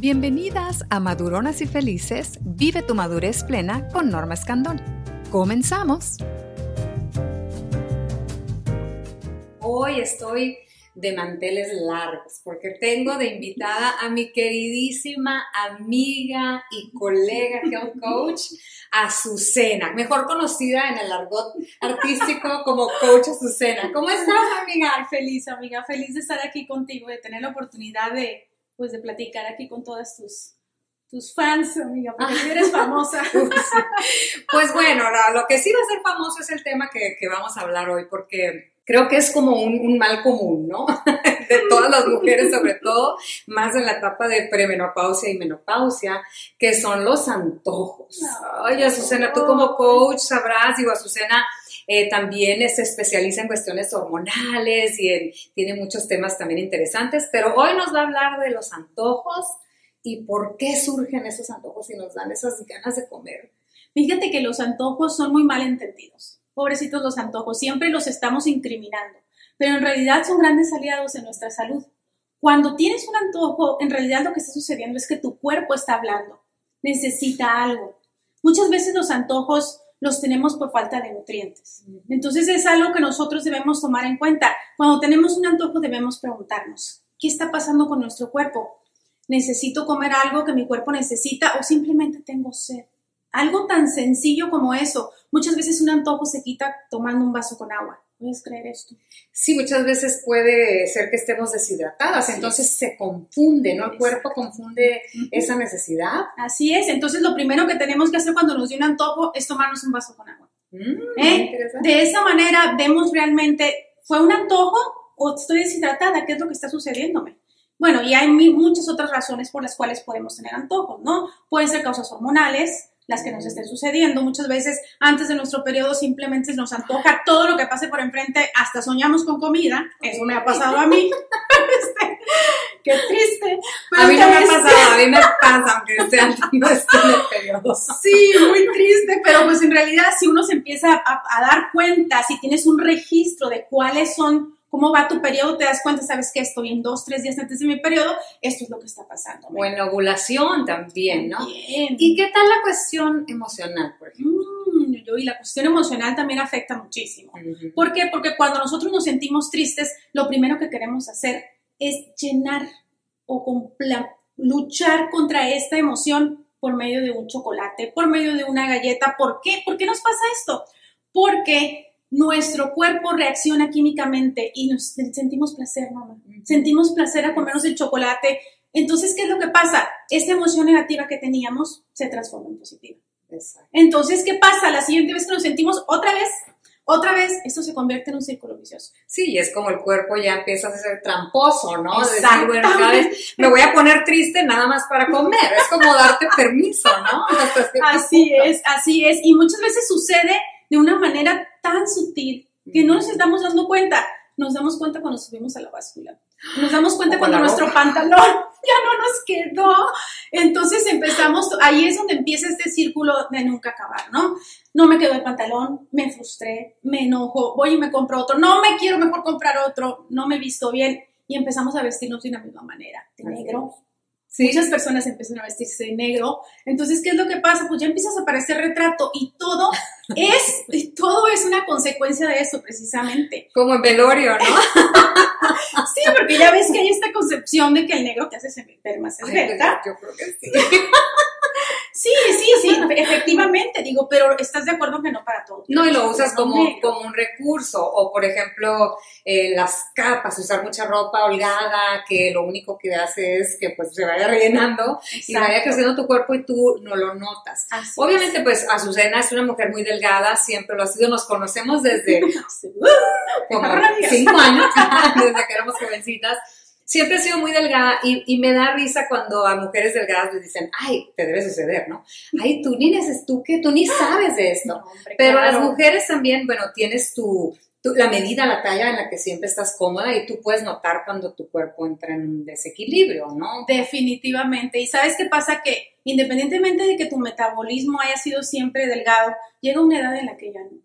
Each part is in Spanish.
Bienvenidas a Maduronas y Felices, vive tu madurez plena con Norma Escandón. Comenzamos. Hoy estoy de manteles largos porque tengo de invitada a mi queridísima amiga y colega health coach, Azucena, mejor conocida en el argot artístico como coach Azucena. ¿Cómo estás, amiga? Feliz, amiga, feliz de estar aquí contigo, de tener la oportunidad de pues de platicar aquí con todas tus, tus fans, amiga, porque tú eres famosa. pues bueno, lo, que sí va a ser famoso es el tema que, que vamos a hablar hoy, porque creo que es como un, un, mal común, ¿no? De todas las mujeres, sobre todo, más en la etapa de premenopausia y menopausia, que son los antojos. Oye, Azucena, tú como coach sabrás, digo, Azucena eh, también se especializa en cuestiones hormonales y tiene muchos temas también interesantes, pero hoy nos va a hablar de los antojos y por qué surgen esos antojos y nos dan esas ganas de comer. Fíjate que los antojos son muy mal entendidos. Pobrecitos los antojos, siempre los estamos incriminando, pero en realidad son grandes aliados en nuestra salud. Cuando tienes un antojo, en realidad lo que está sucediendo es que tu cuerpo está hablando, necesita algo. Muchas veces los antojos los tenemos por falta de nutrientes. Entonces es algo que nosotros debemos tomar en cuenta. Cuando tenemos un antojo debemos preguntarnos, ¿qué está pasando con nuestro cuerpo? ¿Necesito comer algo que mi cuerpo necesita o simplemente tengo sed? Algo tan sencillo como eso. Muchas veces un antojo se quita tomando un vaso con agua. ¿Puedes creer esto? Sí, muchas veces puede ser que estemos deshidratadas, entonces se confunde, ¿no? El cuerpo confunde esa necesidad. Así es, entonces lo primero que tenemos que hacer cuando nos dio un antojo es tomarnos un vaso con agua. Mm, ¿Eh? De esa manera vemos realmente, ¿fue un antojo o estoy deshidratada? ¿Qué es lo que está sucediéndome? Bueno, y hay muchas otras razones por las cuales podemos tener antojos, ¿no? Pueden ser causas hormonales, las que nos estén sucediendo. Muchas veces antes de nuestro periodo simplemente nos antoja todo lo que pase por enfrente, hasta soñamos con comida. Eso me ha pasado a mí. Este, qué triste. a mí no me ha pasado, a mí me pasa, aunque esté antes de periodo. Sí, muy triste, pero pues en realidad si uno se empieza a, a dar cuenta, si tienes un registro de cuáles son cómo va tu periodo, te das cuenta, sabes que estoy en dos, tres días antes de mi periodo, esto es lo que está pasando. O en ovulación también, ¿no? ¿Y qué tal la cuestión emocional, por ejemplo? Mm, y la cuestión emocional también afecta muchísimo. ¿Por qué? Porque cuando nosotros nos sentimos tristes, lo primero que queremos hacer es llenar o luchar contra esta emoción por medio de un chocolate, por medio de una galleta. ¿Por qué? ¿Por qué nos pasa esto? Porque nuestro cuerpo reacciona químicamente y nos sentimos placer, mamá. Sentimos placer a comernos el chocolate. Entonces, ¿qué es lo que pasa? Esta emoción negativa que teníamos se transforma en positiva. Entonces, ¿qué pasa? La siguiente vez que nos sentimos otra vez, otra vez, esto se convierte en un círculo vicioso. Sí, es como el cuerpo ya empieza a ser tramposo, ¿no? Decir, bueno, cada vez me voy a poner triste nada más para comer. Es como darte permiso, ¿no? así es, así es. Y muchas veces sucede de una manera tan sutil que no nos estamos dando cuenta. Nos damos cuenta cuando subimos a la báscula. Nos damos cuenta cuando nuestro pantalón ya no nos quedó. Entonces empezamos, ahí es donde empieza este círculo de nunca acabar, ¿no? No me quedó el pantalón, me frustré, me enojo, voy y me compro otro, no me quiero mejor comprar otro, no me visto bien y empezamos a vestirnos de la misma manera, de negro, Muchas personas empiezan a vestirse de negro. Entonces, ¿qué es lo que pasa? Pues ya empiezas a aparecer retrato y todo es, todo es una consecuencia de eso, precisamente. Como en velorio, ¿no? sí, porque ya ves que hay esta concepción de que el negro te hace ver más esbelta. Yo creo que sí. Sí, sí, sí, efectivamente, digo, pero ¿estás de acuerdo que no para todo? No, y lo usas como, como un recurso, o por ejemplo, eh, las capas, usar mucha ropa holgada, que lo único que hace es que pues se vaya rellenando y vaya creciendo tu cuerpo y tú no lo notas. Obviamente, pues Azucena es una mujer muy delgada, siempre lo ha sido, nos conocemos desde como cinco años, desde que éramos jovencitas siempre he sido muy delgada y, me da risa cuando a mujeres delgadas les dicen, ay, te debe suceder, ¿no? Ay, tú ni eres tú que tú ni sabes de esto. Pero las mujeres también, bueno, tienes tu, la medida, la talla en la que siempre estás cómoda y tú puedes notar cuando tu cuerpo entra en un desequilibrio, ¿no? Definitivamente. Y sabes qué pasa que independientemente de que tu metabolismo haya sido siempre delgado, llega una edad en la que ya no.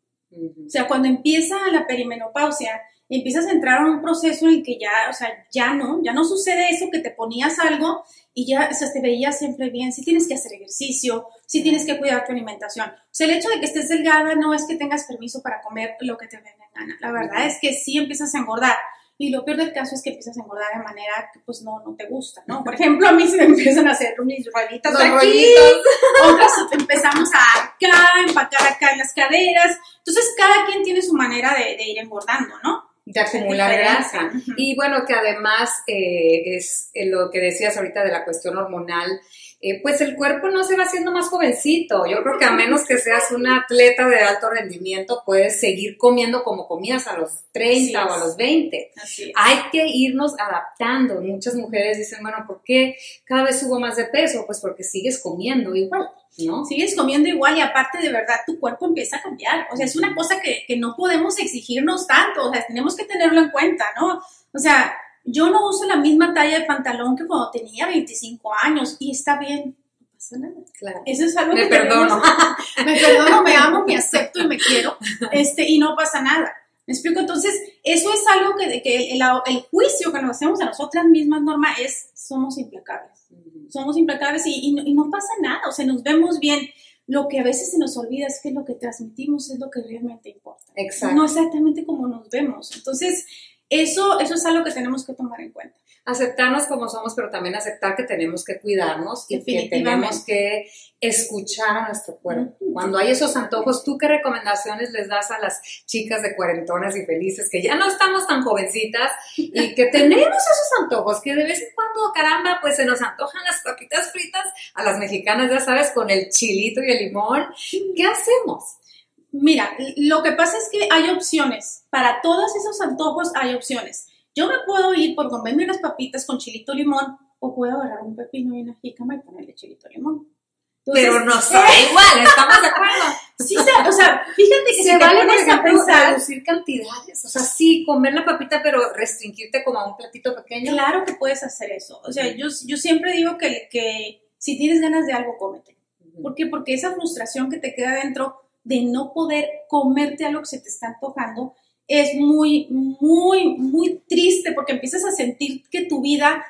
O sea, cuando empieza la perimenopausia, y empiezas a entrar a un proceso en el que ya, o sea, ya no, ya no sucede eso que te ponías algo y ya o sea, te veías siempre bien, si tienes que hacer ejercicio, si tienes que cuidar tu alimentación. O sea, el hecho de que estés delgada no es que tengas permiso para comer lo que te venga en gana. La verdad es que sí empiezas a engordar. Y lo peor del caso es que empiezas a engordar de manera que pues no, no te gusta, ¿no? Por ejemplo, a mí se me empiezan a hacer mis rueditas aquí, otras empezamos a acá, empacar acá en las caderas. Entonces, cada quien tiene su manera de, de ir engordando, ¿no? De acumular grasa. Y bueno, que además eh, es eh, lo que decías ahorita de la cuestión hormonal, eh, pues el cuerpo no se va haciendo más jovencito. Yo creo que a menos que seas un atleta de alto rendimiento, puedes seguir comiendo como comías a los 30 o a los 20. Hay que irnos adaptando. Muchas mujeres dicen, bueno, ¿por qué cada vez subo más de peso? Pues porque sigues comiendo igual. ¿no? Sigues comiendo igual y aparte de verdad tu cuerpo empieza a cambiar. O sea, es una cosa que, que no podemos exigirnos tanto, o sea, tenemos que tenerlo en cuenta, ¿no? O sea, yo no uso la misma talla de pantalón que cuando tenía 25 años y está bien, no pasa nada. Claro. Eso es algo me que perdono. me perdono, me amo, me acepto y me quiero, este, y no pasa nada. ¿Me explico? Entonces, eso es algo que, que el, el, juicio que nos hacemos a nosotras mismas, Norma, es somos implacables somos implacables y, y, no, pasa nada, o sea, nos vemos bien. Lo que a veces se nos olvida es que lo que transmitimos es lo que realmente importa. Exacto. No exactamente como nos vemos. Entonces, eso, eso es algo que tenemos que tomar en cuenta aceptarnos como somos, pero también aceptar que tenemos que cuidarnos y que tenemos que escuchar a nuestro cuerpo. Cuando hay esos antojos, ¿tú qué recomendaciones les das a las chicas de cuarentonas y felices que ya no estamos tan jovencitas y que tenemos esos antojos, que de vez en cuando, caramba, pues se nos antojan las papitas fritas a las mexicanas, ya sabes, con el chilito y el limón? ¿Qué hacemos? Mira, lo que pasa es que hay opciones. Para todos esos antojos hay opciones yo me puedo ir por comerme unas papitas con chilito limón o puedo agarrar un pepino y una jícama y ponerle chilito limón. pero no sabe igual, ¿estamos de acuerdo? Sí, o sea, fíjate que se si vale, por ejemplo, pensar, reducir cantidades. O sea, sí, comer la papita, pero restringirte como a un platito pequeño. Claro que puedes hacer eso. O sea, yo, yo siempre digo que, que si tienes ganas de algo, cómete. ¿Por qué? Porque esa frustración que te queda dentro de no poder comerte algo que se te está antojando, es muy, muy, muy triste porque empiezas a sentir que tu vida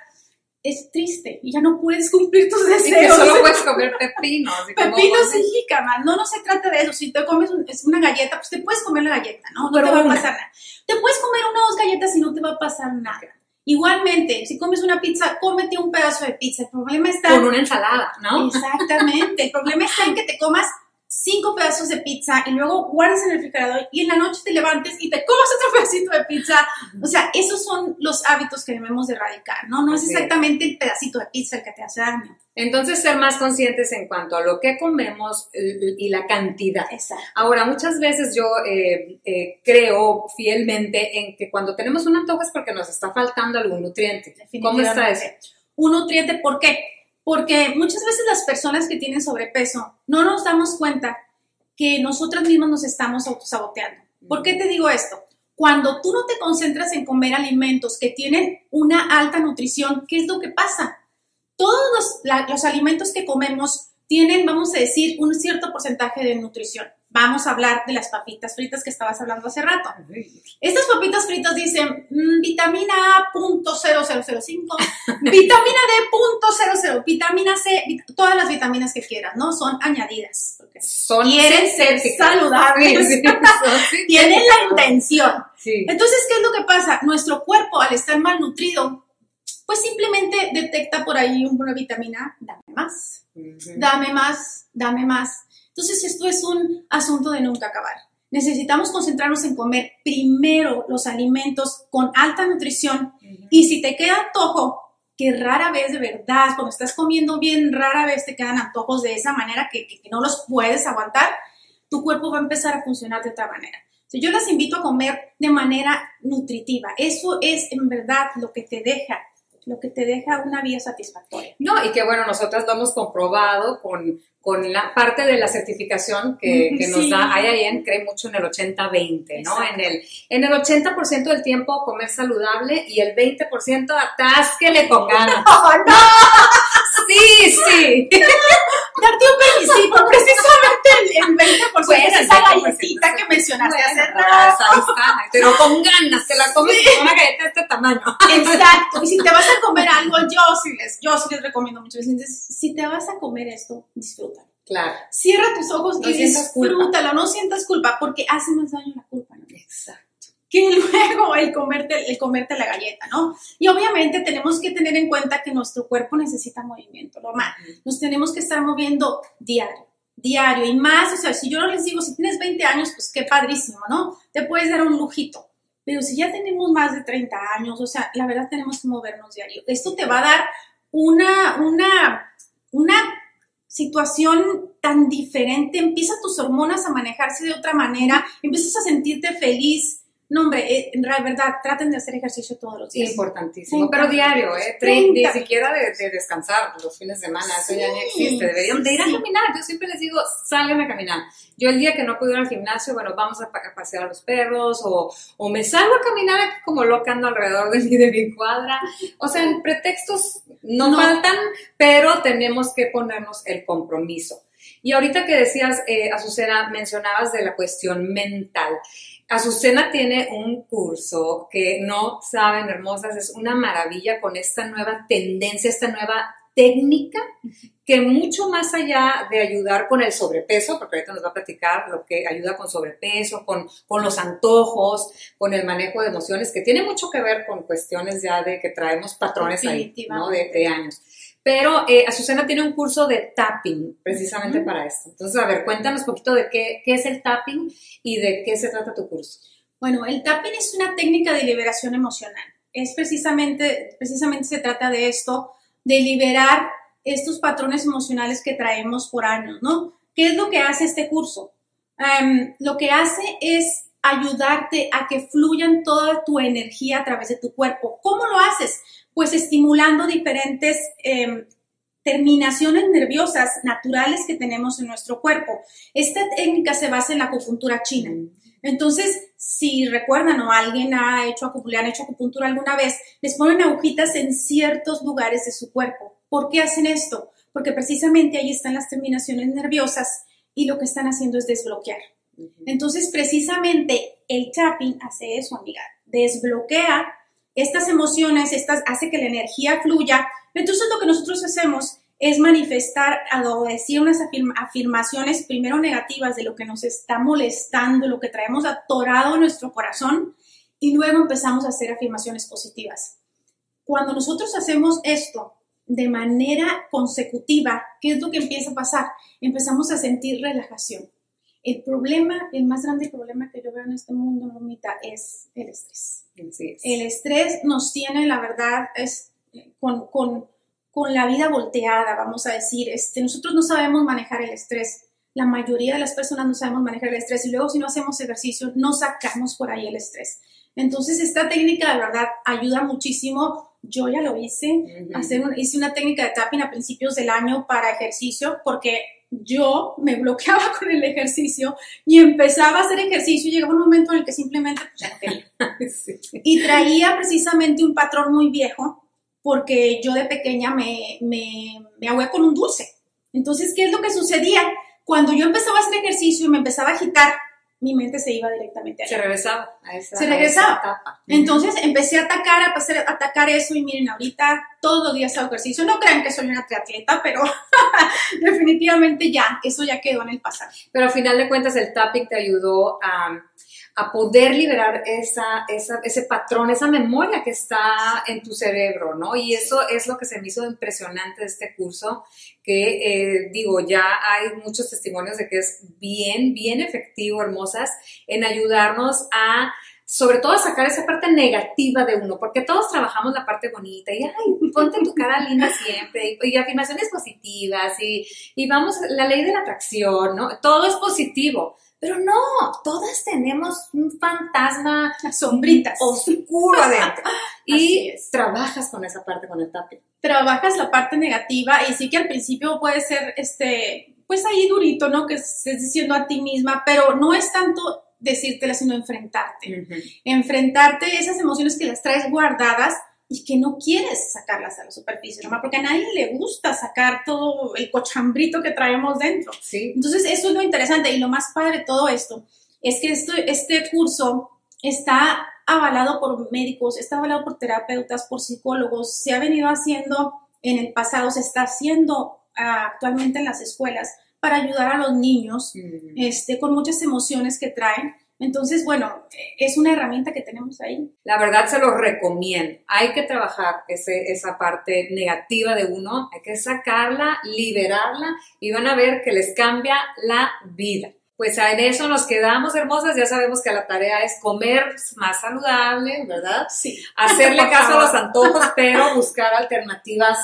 es triste y ya no puedes cumplir tus deseos. Y que solo puedes comer pepinos. pepinos y jícamas. No, no se trata de eso. Si te comes una galleta, pues te puedes comer la galleta, ¿no? No te va a pasar nada. Te puedes comer una o dos galletas y no te va a pasar nada. Igualmente, si comes una pizza, cómete un pedazo de pizza. El problema está... Con una ensalada, ¿no? Exactamente. El problema está en que te comas cinco pedazos de pizza y luego guardes en el refrigerador y en la noche te levantes y te comas otro pedacito de pizza. O sea, esos son los hábitos que debemos de erradicar, ¿no? No es exactamente el pedacito de pizza el que te hace daño. Entonces, ser más conscientes en cuanto a lo que comemos y la cantidad. Exacto. Ahora, muchas veces yo eh, eh, creo fielmente en que cuando tenemos un antojo es porque nos está faltando algún nutriente. ¿Cómo está eso? Un nutriente, ¿por qué? Porque muchas veces las personas que tienen sobrepeso no nos damos cuenta que nosotras mismas nos estamos autosaboteando. ¿Por qué te digo esto? Cuando tú no te concentras en comer alimentos que tienen una alta nutrición, ¿qué es lo que pasa? Todos los, los alimentos que comemos tienen, vamos a decir, un cierto porcentaje de nutrición vamos a hablar de las papitas fritas que estabas hablando hace rato. Estas papitas fritas dicen mm, vitamina A vitamina D vitamina C, todas las vitaminas que quieras, ¿no? Son añadidas. Son quieren ser saludables. Tienen la intención. Entonces, ¿qué es lo que pasa? Nuestro cuerpo, al estar malnutrido, pues simplemente detecta por ahí una vitamina, dame más, dame más, dame más. Entonces, esto es un asunto de nunca acabar. Necesitamos concentrarnos en comer primero los alimentos con alta nutrición y si te queda antojo, que rara vez de verdad, cuando estás comiendo bien, rara vez te quedan antojos de esa manera que, no los puedes aguantar, tu cuerpo va a empezar a funcionar de otra manera. yo las invito a comer de manera nutritiva. Eso es en verdad lo que te deja lo que te deja una vida satisfactoria. No, y que bueno, nosotras lo hemos comprobado con, con la parte de la certificación que, que nos da IIN, cree mucho en el 80-20, ¿no? En el, en el 80% del tiempo comer saludable y el 20% atásquele con ganas. ¡No, no! Sí, sí. darte un permisito, precisamente el, 20% de esa galletita que mencionaste hace rato. Pero con ganas, te la comes con una galleta de este tamaño. Exacto, y si te vas a comer algo, yo sí les, yo sí les recomiendo mucho. Entonces, si te vas a comer esto, disfrútalo. Claro. Cierra tus ojos y disfrútalo, no sientas culpa, porque hace más daño la culpa, ¿no? Que luego el comerte, el comerte la galleta, ¿no? Y obviamente tenemos que tener en cuenta que nuestro cuerpo necesita movimiento, normal. Nos tenemos que estar moviendo diario, diario y más, o sea, si yo no les digo, si tienes 20 años, pues qué padrísimo, ¿no? Te puedes dar un lujito. Pero si ya tenemos más de 30 años, o sea, la verdad tenemos que movernos diario. Esto te va a dar una, una, una situación tan diferente, empieza tus hormonas a manejarse de otra manera, empiezas a sentirte feliz, no, hombre, eh, en verdad, traten de hacer ejercicio todos los días. Importantísimo, pero diario, ¿eh? Ni siquiera de, descansar los fines de semana, eso ya no existe. Deberían de ir a caminar. Yo siempre les digo, salgan a caminar. Yo el día que no puedo ir al gimnasio, bueno, vamos a, pasear a los perros o, o, me salgo a caminar como loca ando alrededor de mi, de mi cuadra. O sea, pretextos no, faltan, pero tenemos que ponernos el compromiso. Y ahorita que decías, eh, Azucena, mencionabas de la cuestión mental. Azucena tiene un curso que no saben, hermosas, es una maravilla con esta nueva tendencia, esta nueva técnica que mucho más allá de ayudar con el sobrepeso, porque ahorita nos va a platicar lo que ayuda con sobrepeso, con, con los antojos, con el manejo de emociones, que tiene mucho que ver con cuestiones ya de que traemos patrones ahí, ¿no? De, de años. Pero eh, Azucena tiene un curso de tapping precisamente para esto. Entonces, a ver, cuéntanos un poquito de qué, qué es el tapping y de qué se trata tu curso. Bueno, el tapping es una técnica de liberación emocional. Es precisamente, precisamente se trata de esto, de liberar estos patrones emocionales que traemos por años, ¿no? ¿Qué es lo que hace este curso? Em, lo que hace es ayudarte a que fluyan toda tu energía a través de tu cuerpo. ¿Cómo lo haces? Pues estimulando diferentes em, terminaciones nerviosas naturales que tenemos en nuestro cuerpo. Esta técnica se basa en la acupuntura china. Entonces, si recuerdan o alguien ha hecho acupuntura, han hecho acupuntura alguna vez, les ponen agujitas en ciertos lugares de su cuerpo. ¿Por qué hacen esto? Porque precisamente ahí están las terminaciones nerviosas y lo que están haciendo es desbloquear. Entonces, precisamente el tapping hace eso, amiga. Desbloquea estas emociones, estas hace que la energía fluya. Entonces lo que nosotros hacemos es manifestar o decir unas afirmaciones primero negativas de lo que nos está molestando, lo que traemos atorado en nuestro corazón y luego empezamos a hacer afirmaciones positivas. Cuando nosotros hacemos esto de manera consecutiva, ¿qué es lo que empieza a pasar? Empezamos a sentir relajación. El problema, el más grande problema que yo veo en este mundo, Normita, es el estrés. El estrés nos tiene, la verdad, es con, con, con, la vida volteada, vamos a decir. Este, nosotros no sabemos manejar el estrés. La mayoría de las personas no sabemos manejar el estrés y luego si no hacemos ejercicio, no sacamos por ahí el estrés. Entonces, esta técnica de verdad ayuda muchísimo. Yo ya lo hice, hacer hice una técnica de tapping a principios del año para ejercicio porque yo me bloqueaba con el ejercicio y empezaba a hacer ejercicio y llegaba un momento en el que simplemente pues, quería. Y traía precisamente un patrón muy viejo porque yo de pequeña me, me, me ahogué con un dulce. Entonces, ¿qué es lo que sucedía? Cuando yo empezaba a hacer ejercicio y me empezaba a agitar, mi mente se iba directamente a Se regresaba a esa, Se regresaba. Entonces empecé a atacar, a atacar eso y miren, ahorita todos los días hago ejercicio. No crean que soy una triatleta, pero definitivamente ya, eso ya quedó en el pasado. Pero al final de cuentas el tapping te ayudó a a poder liberar esa, esa, ese patrón, esa memoria que está en tu cerebro, ¿no? Y eso es lo que se me hizo impresionante de este curso, que eh, digo, ya hay muchos testimonios de que es bien, bien efectivo, hermosas, en ayudarnos a sobre todo a sacar esa parte negativa de uno, porque todos trabajamos la parte bonita y, ay, ponte tu cara linda siempre, y, afirmaciones positivas, y, y, vamos, la ley de la atracción, ¿no? Todo es positivo, pero no, todas tenemos un fantasma sombritas oscuro adentro. y trabajas con esa parte, con el tapping. Trabajas la parte negativa y sí que al principio puede ser, este, pues ahí durito, ¿no? Que estés diciendo a ti misma, pero no es tanto decírtela, sino enfrentarte. Enfrentarte esas emociones que las traes guardadas y que no quieres sacarlas a la superficie, ¿no? porque a nadie le gusta sacar todo el cochambrito que traemos dentro. Sí. Entonces, eso es lo interesante y lo más padre de todo esto es que esto, este curso está avalado por médicos, está avalado por terapeutas, por psicólogos, se ha venido haciendo en el pasado, se está haciendo ah, actualmente en las escuelas para ayudar a los niños Mm. este, con muchas emociones que traen. Entonces, bueno, es una herramienta que tenemos ahí. La verdad se los recomiendo. Hay que trabajar ese, esa parte negativa de uno, hay que sacarla, liberarla y van a ver que les cambia la vida. Pues en eso nos quedamos hermosas, ya sabemos que la tarea es comer más saludable, ¿verdad? Sí. Hacerle caso a los antojos, pero buscar alternativas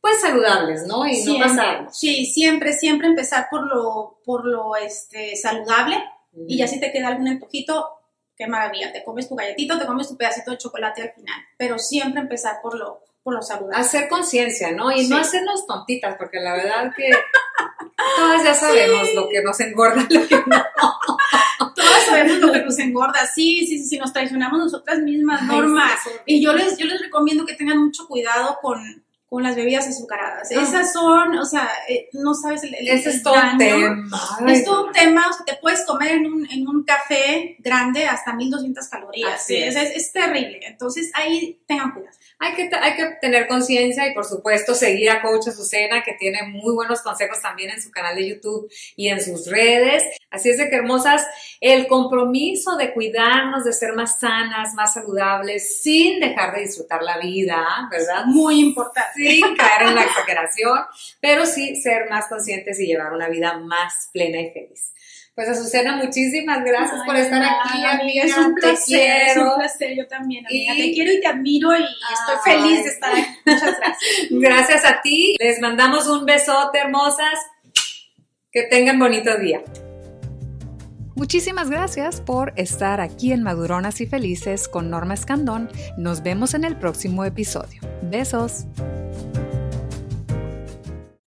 pues saludables, ¿no? Y no Siempre. pasarnos. Sí, siempre, siempre empezar por lo, por lo este, saludable y ya si te queda algún antojito, qué maravilla, te comes tu galletito, te comes tu pedacito de chocolate al final, pero siempre empezar por lo, por lo saludable. hacer conciencia, ¿no? Y Sí. no hacernos tontitas, porque la verdad que todas ya sabemos lo que nos engorda, lo que no. Todas sabemos lo que nos engorda, sí, sí, sí, sí, nos traicionamos nosotras mismas, Ay, Norma. sí, eso- Y yo les, yo les recomiendo que tengan mucho cuidado con, con las bebidas azucaradas. Ah. Esas son, o sea, eh, no sabes el, el- Ese es todo un tema. Ay, Es todo un tema, o sea, te puedes comer en un, en un café grande hasta 1200 calorías. Así es. es. Es, es terrible. Entonces ahí tengan cuidado. Hay que, hay que tener conciencia y por supuesto seguir a Coach Azucena que tiene muy buenos consejos también en su canal de YouTube y en sus redes. Así es de que hermosas, el compromiso de cuidarnos, de ser más sanas, más saludables, sin dejar de disfrutar la vida, ¿verdad? Muy importante. Sin caer en la exageración, pero sí ser más conscientes y llevar una vida más plena y feliz. Pues Azucena, muchísimas gracias por estar nada, aquí, amiga. Es un Te placer, es un placer. Yo también, amiga. Y- Te quiero y te admiro y estoy feliz de estar aquí. Muchas gracias. Gracias a ti. Les mandamos un besote, hermosas. Que tengan bonito día. Muchísimas gracias por estar aquí en Maduronas y Felices con Norma Escandón. Nos vemos en el próximo episodio. Besos.